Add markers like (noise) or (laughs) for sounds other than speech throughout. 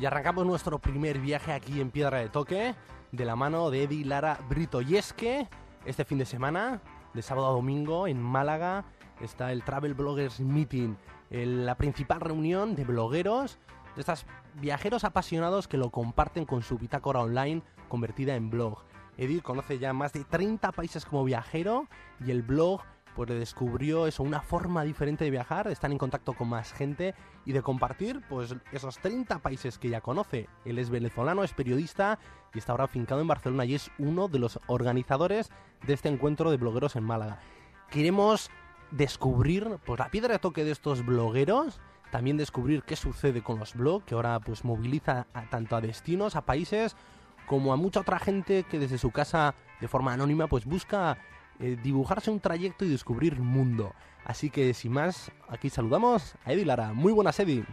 Y arrancamos nuestro primer viaje aquí en Piedra de Toque de la mano de Eddie Lara Brito. Este fin de semana, de sábado a domingo, en Málaga, está el Travel Bloggers Meeting, la principal reunión de blogueros, de estos viajeros apasionados que lo comparten con su bitácora online convertida en blog. Eddie conoce ya más de 30 países como viajero y el blog pues descubrió eso, una forma diferente de viajar, de estar en contacto con más gente y de compartir pues esos 30 países que ya conoce. Él es venezolano, es periodista y está ahora afincado en Barcelona y es uno de los organizadores de este encuentro de blogueros en Málaga. Queremos descubrir pues la piedra de toque de estos blogueros, también descubrir qué sucede con los blogs, que ahora pues moviliza tanto a destinos, a países, como a mucha otra gente que desde su casa de forma anónima pues busca eh, dibujarse un trayecto y descubrir mundo. Así que sin más, aquí saludamos a Eddie Lara. Muy buenas, Eddie.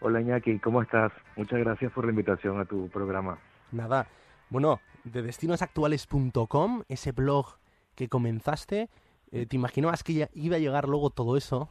Hola Iñaki, ¿cómo estás? Muchas gracias por la invitación a tu programa. Nada, bueno, de destinosactuales.com, ese blog que comenzaste, eh, ¿te imaginabas que iba a llegar luego todo eso?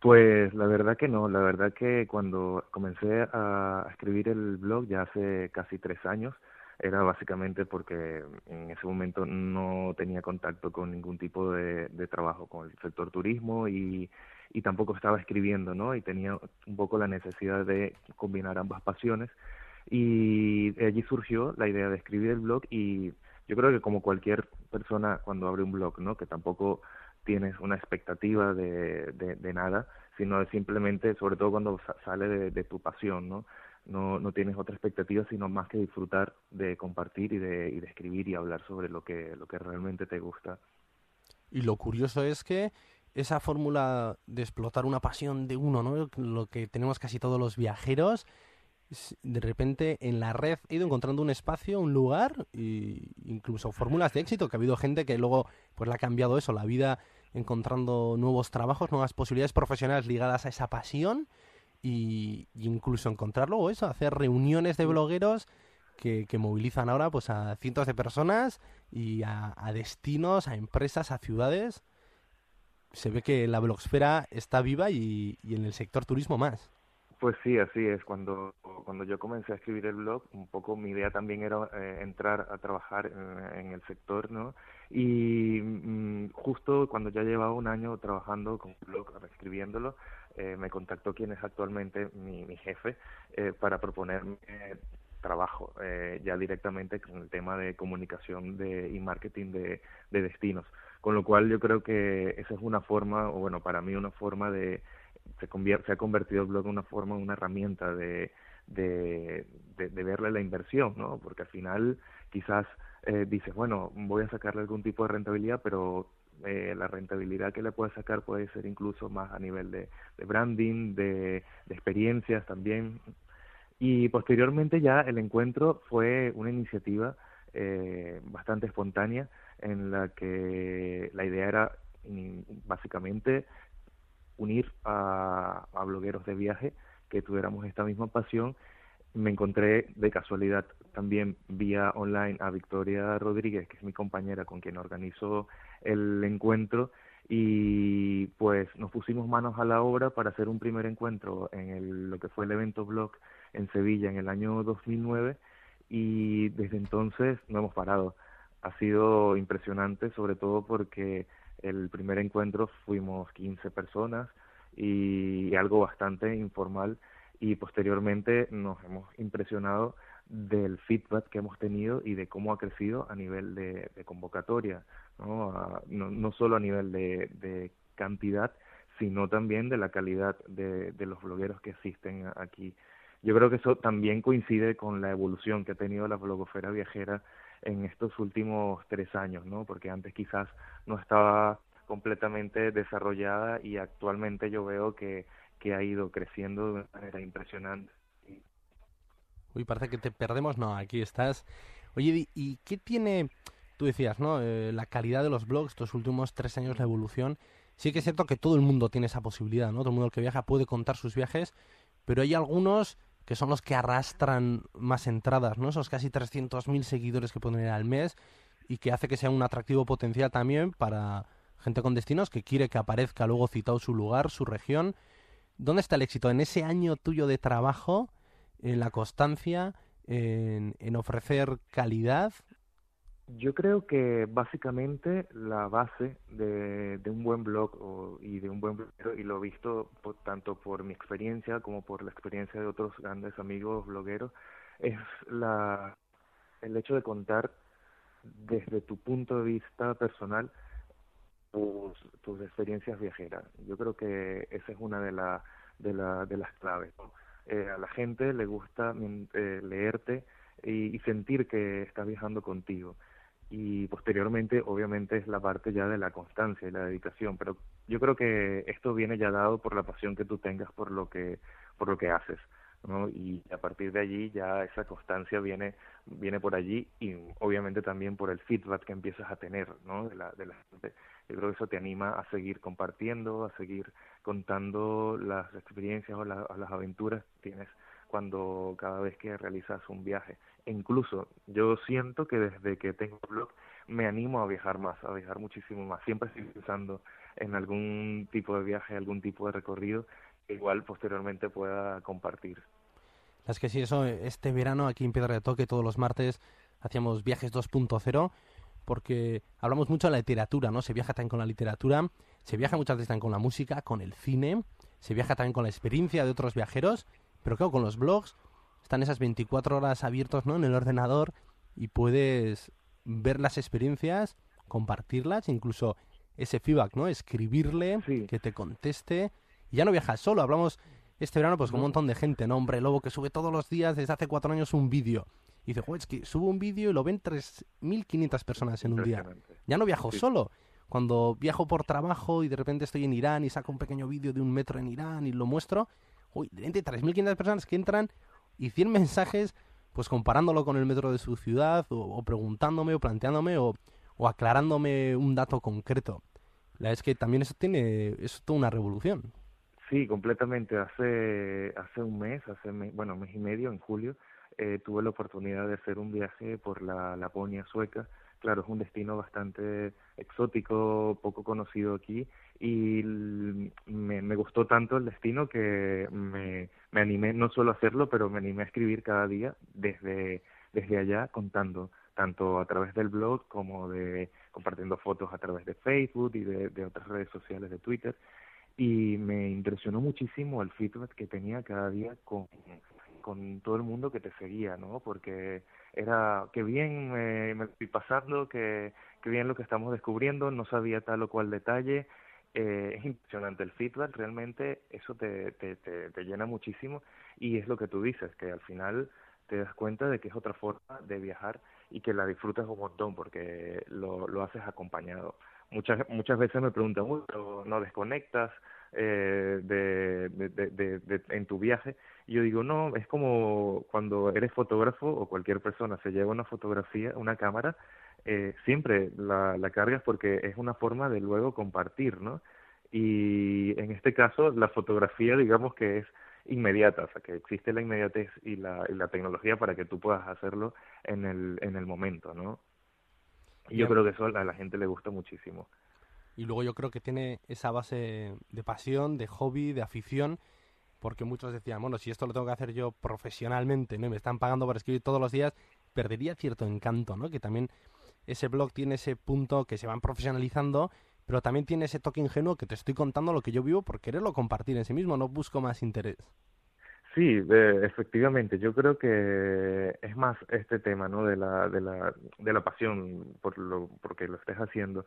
Pues la verdad que no, la verdad que cuando comencé a escribir el blog ya hace casi tres años, era básicamente porque en ese momento no tenía contacto con ningún tipo de, trabajo con el sector turismo y, y tampoco estaba escribiendo, ¿no? Y tenía un poco la necesidad de combinar ambas pasiones y de allí surgió la idea de escribir el blog y yo creo que como cualquier persona cuando abre un blog, ¿no? Que tampoco tienes una expectativa de, de, nada, sino simplemente, sobre todo cuando sale de, de tu pasión, ¿no? no, no tienes otra expectativa sino más que disfrutar de compartir y de, y de escribir y hablar sobre lo que, lo que realmente te gusta. Y lo curioso es que esa fórmula de explotar una pasión de uno, ¿no? lo que tenemos casi todos los viajeros, de repente en la red he ido encontrando un espacio, un lugar, e incluso fórmulas de éxito, que ha habido gente que luego pues le ha cambiado eso, la vida encontrando nuevos trabajos, nuevas posibilidades profesionales ligadas a esa pasión y, incluso encontrarlo o eso, hacer reuniones de blogueros que, que, movilizan ahora pues a cientos de personas y a, destinos, a empresas, a ciudades. Se ve que la blogsfera está viva y, y en el sector turismo más. Pues sí, así es. Cuando, cuando yo comencé a escribir el blog, un poco mi idea también era eh, entrar a trabajar en, el sector, ¿no? Y mm, justo cuando ya llevaba un año trabajando con el blog, escribiéndolo, eh, me contactó quien es actualmente mi, mi jefe eh, para proponerme trabajo eh, ya directamente con el tema de comunicación de, y marketing de, de destinos. Con lo cual yo creo que esa es una forma, o bueno, para mí una forma de, se, convierte, se ha convertido el blog en una forma, una herramienta de, de, de, verle la inversión, ¿no? Porque al final quizás eh, dices, bueno, voy a sacarle algún tipo de rentabilidad, pero eh, la rentabilidad que le puede sacar puede ser incluso más a nivel de, branding, de, experiencias también. Y posteriormente ya el encuentro fue una iniciativa eh, bastante espontánea en la que la idea era básicamente unir a, a blogueros de viaje que tuviéramos esta misma pasión me encontré de casualidad también vía online a Victoria Rodríguez, que es mi compañera con quien organizó el encuentro, y pues nos pusimos manos a la obra para hacer un primer encuentro en el, lo que fue el evento blog en Sevilla en el año 2009 y desde entonces no hemos parado. Ha sido impresionante, sobre todo porque el primer encuentro fuimos 15 personas y algo bastante informal y posteriormente nos hemos impresionado del feedback que hemos tenido y de cómo ha crecido a nivel de, convocatoria, ¿no? ¿no? solo a nivel de, de, cantidad, sino también de la calidad de, de los blogueros que asisten aquí. Yo creo que eso también coincide con la evolución que ha tenido la blogosfera viajera en estos últimos tres años, ¿no? Porque antes quizás no estaba completamente desarrollada y actualmente yo veo que que ha ido creciendo de una manera impresionante. Uy, parece que te perdemos. No, aquí estás. Oye, ¿y qué tiene, tú decías, ¿no? Eh, la calidad de los blogs, estos últimos tres años, la evolución. Sí que es cierto que todo el mundo tiene esa posibilidad, ¿no? Todo el mundo que viaja puede contar sus viajes, pero hay algunos que son los que arrastran más entradas, ¿no? Esos casi 300.000 seguidores que pueden ir al mes y que hace que sea un atractivo potencial también para gente con destinos que quiere que aparezca luego citado su lugar, su región ¿Dónde está el éxito? En ese año tuyo de trabajo, en la constancia, en, en ofrecer calidad yo creo que básicamente la base de, de un buen blog y de un buen bloguero, y lo he visto tanto por mi experiencia como por la experiencia de otros grandes amigos blogueros, es la, el hecho de contar desde tu punto de vista personal tus, tus experiencias viajeras. Yo creo que esa es una de, la, de, la, de las claves. Eh, a la gente le gusta eh, leerte y, sentir que está viajando contigo y posteriormente obviamente es la parte ya de la constancia y la dedicación pero yo creo que esto viene ya dado por la pasión que tú tengas por lo que por lo que haces ¿no? y a partir de allí ya esa constancia viene viene por allí y obviamente también por el feedback que empiezas a tener ¿no? de la de la gente yo creo que eso te anima a seguir compartiendo a seguir contando las experiencias o, las aventuras que tienes cuando cada vez que realizas un viaje. E incluso yo siento que desde que tengo blog me animo a viajar más, a viajar muchísimo más. Siempre estoy pensando en algún tipo de viaje, algún tipo de recorrido que igual posteriormente pueda compartir. Es que sí, eso, este verano aquí en Piedra de Toque, todos los martes, hacíamos viajes 2.0 porque hablamos mucho de la literatura, ¿no? Se viaja también con la literatura, se viaja muchas veces también con la música, con el cine, se viaja también con la experiencia de otros viajeros pero claro, con los blogs están esas 24 horas abiertos ¿no? en el ordenador y puedes ver las experiencias, compartirlas, incluso ese feedback, ¿no? Escribirle, que te conteste. Y ya no viajas solo, hablamos este verano pues con un montón de gente, ¿no? Hombre lobo que sube todos los días desde hace cuatro años un vídeo. Y dice, es que subo un vídeo y lo ven 3.500 personas en un día. Ya no viajo solo. Cuando viajo por trabajo y de repente estoy en Irán y saco un pequeño vídeo de un metro en Irán y lo muestro, uy, de 3.500 personas que entran y 100 mensajes, pues comparándolo con el metro de su ciudad, o, preguntándome, o planteándome, o, o, aclarándome un dato concreto. La es que también eso tiene, es toda una revolución. Sí, completamente. Hace, hace un mes, hace bueno, mes y medio, en julio, eh, tuve la oportunidad de hacer un viaje por la Laponia sueca. Claro, es un destino bastante exótico, poco conocido aquí, y me, gustó tanto el destino que me, me animé no solo a hacerlo, pero me animé a escribir cada día desde, desde allá contando, tanto a través del blog como de compartiendo fotos a través de Facebook y de, de otras redes sociales de Twitter. Y me impresionó muchísimo el feedback que tenía cada día con, con todo el mundo que te seguía, ¿no? Porque era que bien me, me estoy pasando, que, que bien lo que estamos descubriendo, no sabía tal o cual detalle, eh, es impresionante el feedback, realmente eso te, te, te, llena muchísimo y es lo que tú dices, que al final te das cuenta de que es otra forma de viajar y que la disfrutas un montón porque lo, lo haces acompañado. Muchas, muchas veces me preguntan, pero no desconectas eh, de, de, de, de, en tu viaje. Y yo digo, no, es como cuando eres fotógrafo o cualquier persona se lleva una fotografía, una cámara, eh, siempre la, la cargas porque es una forma de luego compartir, ¿no? Y en este caso la fotografía digamos que es inmediata, o sea que existe la inmediatez y la, y la tecnología para que tú puedas hacerlo en el, en el momento, ¿no? Y yo creo que eso a la gente le gusta muchísimo. Y luego yo creo que tiene esa base de pasión, de hobby, de afición, porque muchos decían, bueno, si esto lo tengo que hacer yo profesionalmente, ¿no? me están pagando por escribir todos los días, perdería cierto encanto, ¿no? Que también ese blog tiene ese punto que se van profesionalizando, pero también tiene ese toque ingenuo que te estoy contando lo que yo vivo por quererlo compartir en sí mismo, no busco más interés. Sí, efectivamente, yo creo que es más este tema, ¿no? De la, de la, de la pasión por lo, porque lo estés haciendo.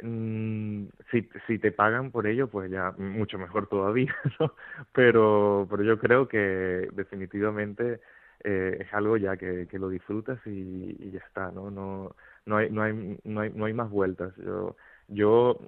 Mm, si, si te pagan por ello, pues ya mucho mejor todavía, (laughs) ¿no? Pero, pero yo creo que definitivamente eh, es algo ya que, que lo disfrutas y, ya está, ¿no? No, no hay, no hay, no hay, no hay más vueltas. Yo, yo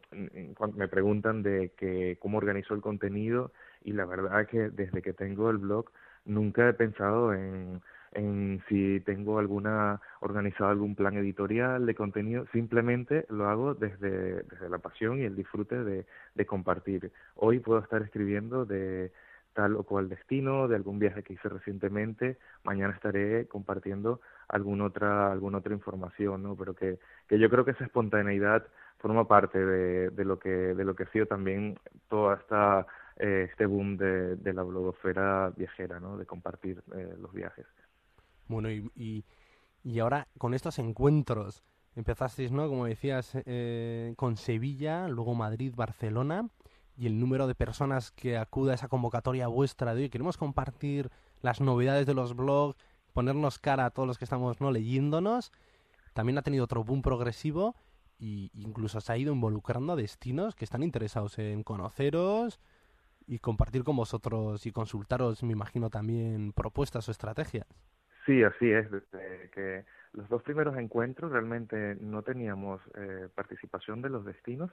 cuando me preguntan de que cómo organizo el contenido y la verdad es que desde que tengo el blog nunca he pensado en, en si tengo alguna organizado algún plan editorial de contenido, simplemente lo hago desde, desde la pasión y el disfrute de, de compartir. Hoy puedo estar escribiendo de tal o cual destino, de algún viaje que hice recientemente, mañana estaré compartiendo alguna otra, alguna otra información, ¿no? Pero que, que yo creo que esa espontaneidad forma parte de, de lo que, de lo que ha sido también toda esta eh, este boom de, de, la blogosfera viajera, ¿no? De compartir eh, los viajes. Bueno, y, y, y, ahora con estos encuentros, empezasteis, ¿no? Como decías, eh, con Sevilla, luego Madrid, Barcelona, y el número de personas que acuda a esa convocatoria vuestra de hoy. Queremos compartir las novedades de los blogs, ponernos cara a todos los que estamos no leyéndonos. También ha tenido otro boom progresivo y incluso se ha ido involucrando a destinos que están interesados en conoceros y compartir con vosotros y consultaros, me imagino, también propuestas o estrategias. Sí, así es. que los dos primeros encuentros realmente no teníamos eh, participación de los destinos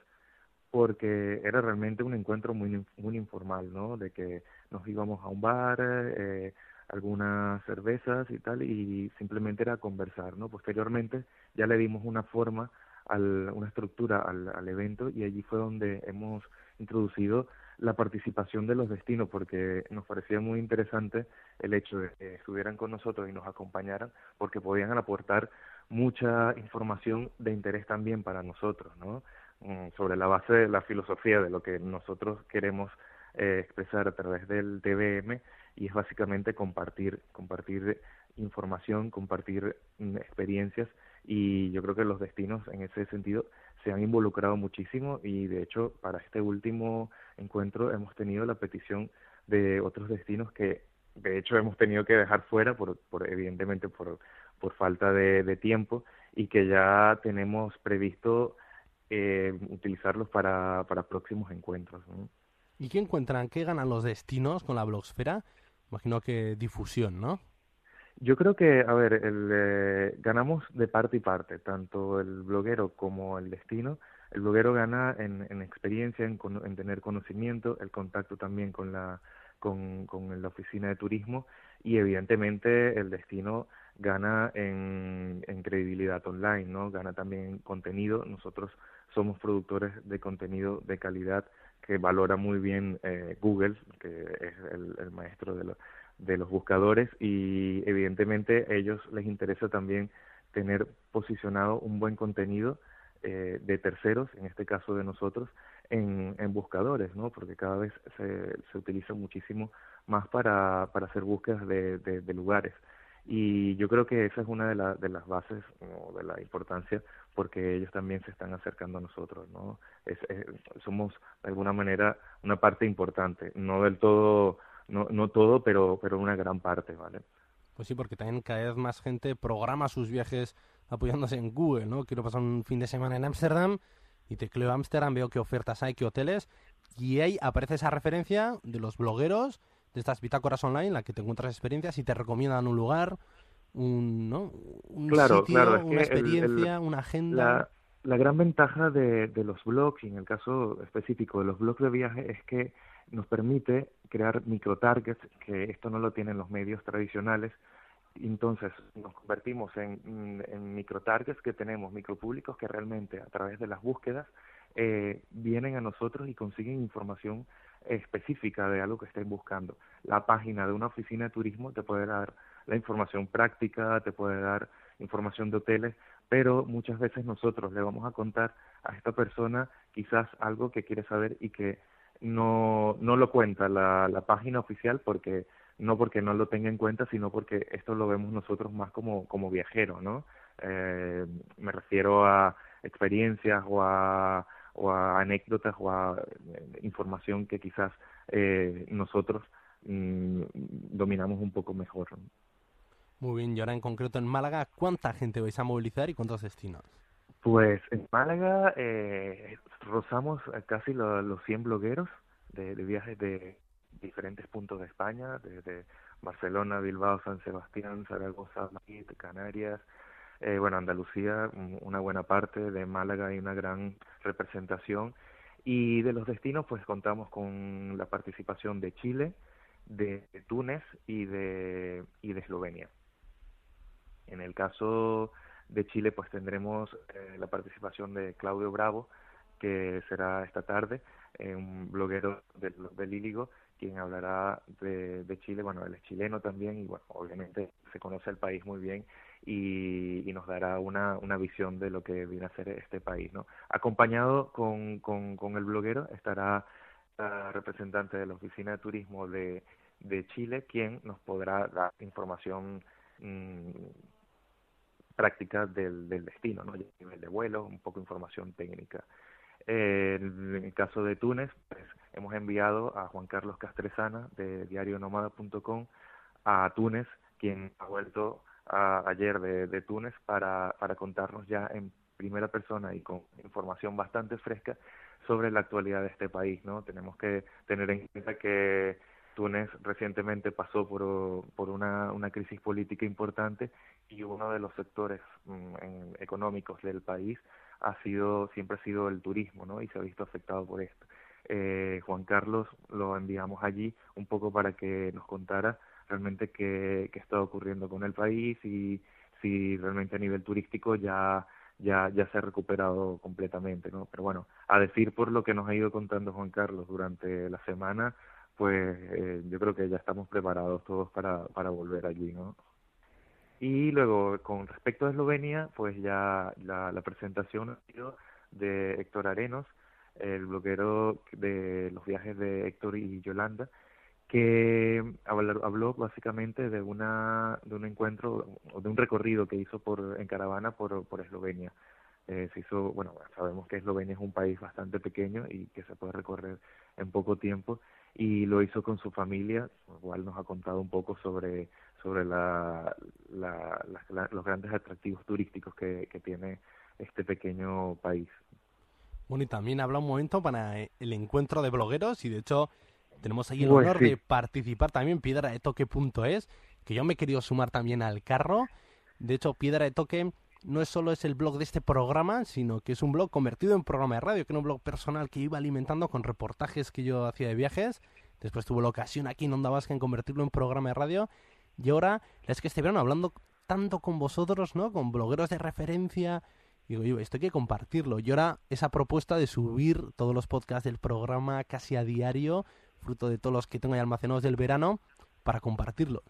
porque era realmente un encuentro muy muy informal, ¿no? De que nos íbamos a un bar, eh, algunas cervezas y tal, y simplemente era conversar, ¿no? Posteriormente ya le dimos una forma, al, una estructura al, al evento y allí fue donde hemos introducido la participación de los destinos porque nos parecía muy interesante el hecho de que estuvieran con nosotros y nos acompañaran porque podían aportar mucha información de interés también para nosotros, ¿no? Mm, sobre la base de la filosofía de lo que nosotros queremos eh, expresar a través del TVM y es básicamente compartir, compartir información, compartir mm, experiencias y yo creo que los destinos en ese sentido se han involucrado muchísimo y de hecho para este último encuentro hemos tenido la petición de otros destinos que de hecho hemos tenido que dejar fuera por, por evidentemente por, por falta de, tiempo y que ya tenemos previsto eh, utilizarlos para, para próximos encuentros. ¿Y qué encuentran? ¿Qué ganan los destinos con la blogsfera? Imagino que difusión, ¿no? Yo creo que, a ver, el, eh, ganamos de parte y parte, tanto el bloguero como el destino. El bloguero gana en, en experiencia, en, en, tener conocimiento, el contacto también con la, con, la oficina de turismo y evidentemente el destino gana en, en credibilidad online, ¿no? Gana también contenido. Nosotros somos productores de contenido de calidad que valora muy bien eh, Google, que es el, el maestro de, los de los buscadores y evidentemente a ellos les interesa también tener posicionado un buen contenido eh, de terceros, en este caso de nosotros, en, en buscadores, ¿no? Porque cada vez se, se utiliza muchísimo más para, para hacer búsquedas de, de, lugares. Y yo creo que esa es una de, la, de las bases ¿no? de la importancia porque ellos también se están acercando a nosotros, ¿no? Es, somos de alguna manera una parte importante, no del todo no, no todo, pero, pero una gran parte, ¿vale? Pues sí, porque también cada vez más gente programa sus viajes apoyándose en Google, ¿no? Quiero pasar un fin de semana en Ámsterdam y tecleo Ámsterdam, veo qué ofertas hay, qué hoteles, y ahí aparece esa referencia de los blogueros, de estas bitácoras online, en la que te encuentras experiencias y te recomiendan un lugar, un, ¿no? un claro, sitio, claro, una experiencia, el, una agenda. La, la gran ventaja de, de los blogs, y en el caso específico de los blogs de viaje, es que nos permite crear micro-targets, que esto no lo tienen los medios tradicionales. Entonces nos convertimos en, en micro-targets que tenemos, micropúblicos que realmente a través de las búsquedas eh, vienen a nosotros y consiguen información específica de algo que estén buscando. La página de una oficina de turismo te puede dar la información práctica, te puede dar información de hoteles, pero muchas veces nosotros le vamos a contar a esta persona quizás algo que quiere saber y que no, no lo cuenta la, la página oficial porque no porque no lo tenga en cuenta, sino porque esto lo vemos nosotros más como, como viajeros, ¿no? Eh, me refiero a experiencias o a, o a anécdotas o a eh, información que quizás eh, nosotros mm, dominamos un poco mejor. Muy bien, y ahora en concreto en Málaga, ¿cuánta gente vais a movilizar y cuántos destinos? Pues en Málaga eh, rozamos casi lo, los 100 blogueros de, viajes de diferentes puntos de España, desde Barcelona, Bilbao, San Sebastián, Zaragoza, Madrid, Canarias, eh, bueno, Andalucía, una buena parte, de Málaga hay una gran representación. Y de los destinos, pues contamos con la participación de Chile, de, de Túnez y de, y de Eslovenia. En el caso de Chile, pues tendremos eh, la participación de Claudio Bravo, que será esta tarde, eh, un bloguero del, del quien hablará de, de, Chile. Bueno, él es chileno también y, bueno, obviamente se conoce el país muy bien y, y nos dará una, una visión de lo que viene a ser este país, ¿no? Acompañado con, con, con el bloguero estará la representante de la Oficina de Turismo de, de Chile, quien nos podrá dar información mm, práctica del, del destino, ¿no? nivel de vuelo, un poco información técnica. en el caso de Túnez, pues hemos enviado a Juan Carlos Castresana de diarionomada.com a Túnez, quien ha vuelto ayer de, Túnez para, contarnos ya en primera persona y con información bastante fresca sobre la actualidad de este país, ¿no? Tenemos que tener en cuenta que Túnez recientemente pasó por, por una, una crisis política importante y uno de los sectores mm, económicos del país ha sido siempre ha sido el turismo, ¿no? Y se ha visto afectado por esto. Eh, Juan Carlos lo enviamos allí un poco para que nos contara realmente qué, qué está ocurriendo con el país y si realmente a nivel turístico ya ya, ya se ha recuperado completamente, ¿no? Pero bueno, a decir por lo que nos ha ido contando Juan Carlos durante la semana, pues eh, yo creo que ya estamos preparados todos para, para volver allí, ¿no? Y luego, con respecto a Eslovenia, pues ya la, presentación ha sido de Héctor Arenos, el bloguero de los viajes de Héctor y Yolanda, que habló, básicamente de una de un encuentro o de un recorrido que hizo por en caravana por, por Eslovenia. Eh, se hizo, bueno, sabemos que Eslovenia es un país bastante pequeño y que se puede recorrer en poco tiempo y lo hizo con su familia, igual nos ha contado un poco sobre sobre la, la, los grandes atractivos turísticos que, que tiene este pequeño país. Bueno, y también habla un momento para el encuentro de blogueros y de hecho tenemos ahí el pues honor de participar también Piedra de Toque.es, que yo me he querido sumar también al carro. De hecho, Piedra de Toque no es solo es el blog de este programa, sino que es un blog convertido en programa de radio, que era un blog personal que iba alimentando con reportajes que yo hacía de viajes. Después tuve la ocasión aquí en Onda Vasca en convertirlo en programa de radio. Y ahora, es que verano hablando tanto con vosotros, ¿no? Con blogueros de referencia. Digo, yo, esto hay que compartirlo. Y ahora esa propuesta de subir todos los podcasts del programa casi a diario, fruto de todos los que tengo ahí almacenados del verano, para compartirlo.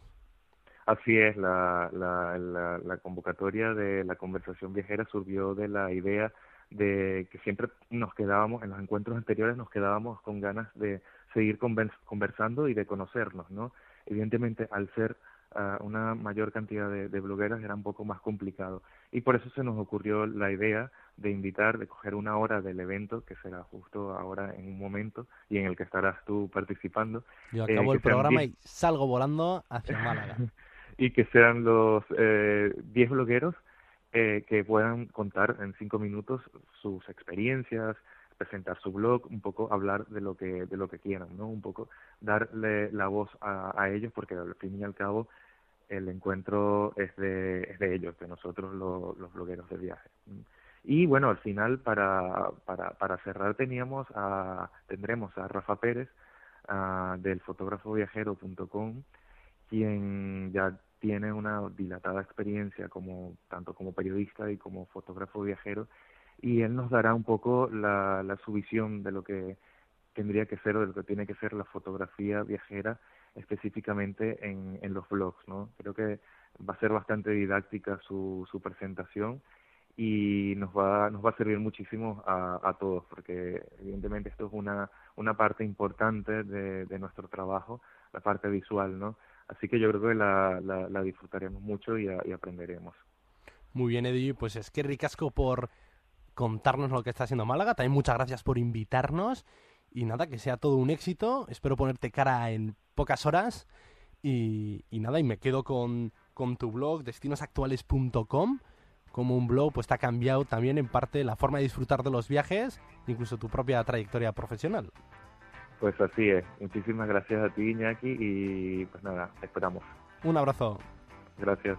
Así es, la, la, la, convocatoria de la conversación viajera surgió de la idea de que siempre nos quedábamos, en los encuentros anteriores nos quedábamos con ganas de seguir conversando y de conocernos, ¿no? Evidentemente, al ser uh, una mayor cantidad de, de blogueras era un poco más complicado. Y por eso se nos ocurrió la idea de invitar, de coger una hora del evento, que será justo ahora en un momento, y en el que estarás tú participando. Yo acabo eh, el programa y salgo volando hacia Málaga. (laughs) y que sean los 10 eh, blogueros eh, que puedan contar en cinco minutos sus experiencias, presentar su blog, un poco hablar de lo que de lo que quieran, ¿no? Un poco darle la voz a, a ellos, porque al fin y al cabo el encuentro es de, es de ellos, de nosotros los blogueros de viaje. Y bueno, al final, para, para, para cerrar, teníamos a, tendremos a Rafa Pérez, a, del fotógrafoviajero.com, quien ya tiene una dilatada experiencia como tanto como periodista y como fotógrafo viajero y él nos dará un poco la, la su visión de lo que tendría que ser o de lo que tiene que ser la fotografía viajera específicamente en, en los blogs, ¿no? Creo que va a ser bastante didáctica su, su presentación y nos va, nos va a servir muchísimo a, a todos, porque evidentemente esto es una, una parte importante de, de nuestro trabajo, la parte visual, ¿no? Así que yo creo que la, la, la disfrutaremos mucho y, y, aprenderemos. Muy bien, Eddie, pues es que ricasco por contarnos lo que está haciendo Málaga, también muchas gracias por invitarnos y nada, que sea todo un éxito. Espero ponerte cara en pocas horas. Y, y nada, y me quedo con, con tu blog, destinosactuales.com. Como un blog, pues te ha cambiado también en parte la forma de disfrutar de los viajes, incluso tu propia trayectoria profesional. Pues así es. Muchísimas gracias a ti, Iñaki, y pues nada, esperamos. Un abrazo. Gracias.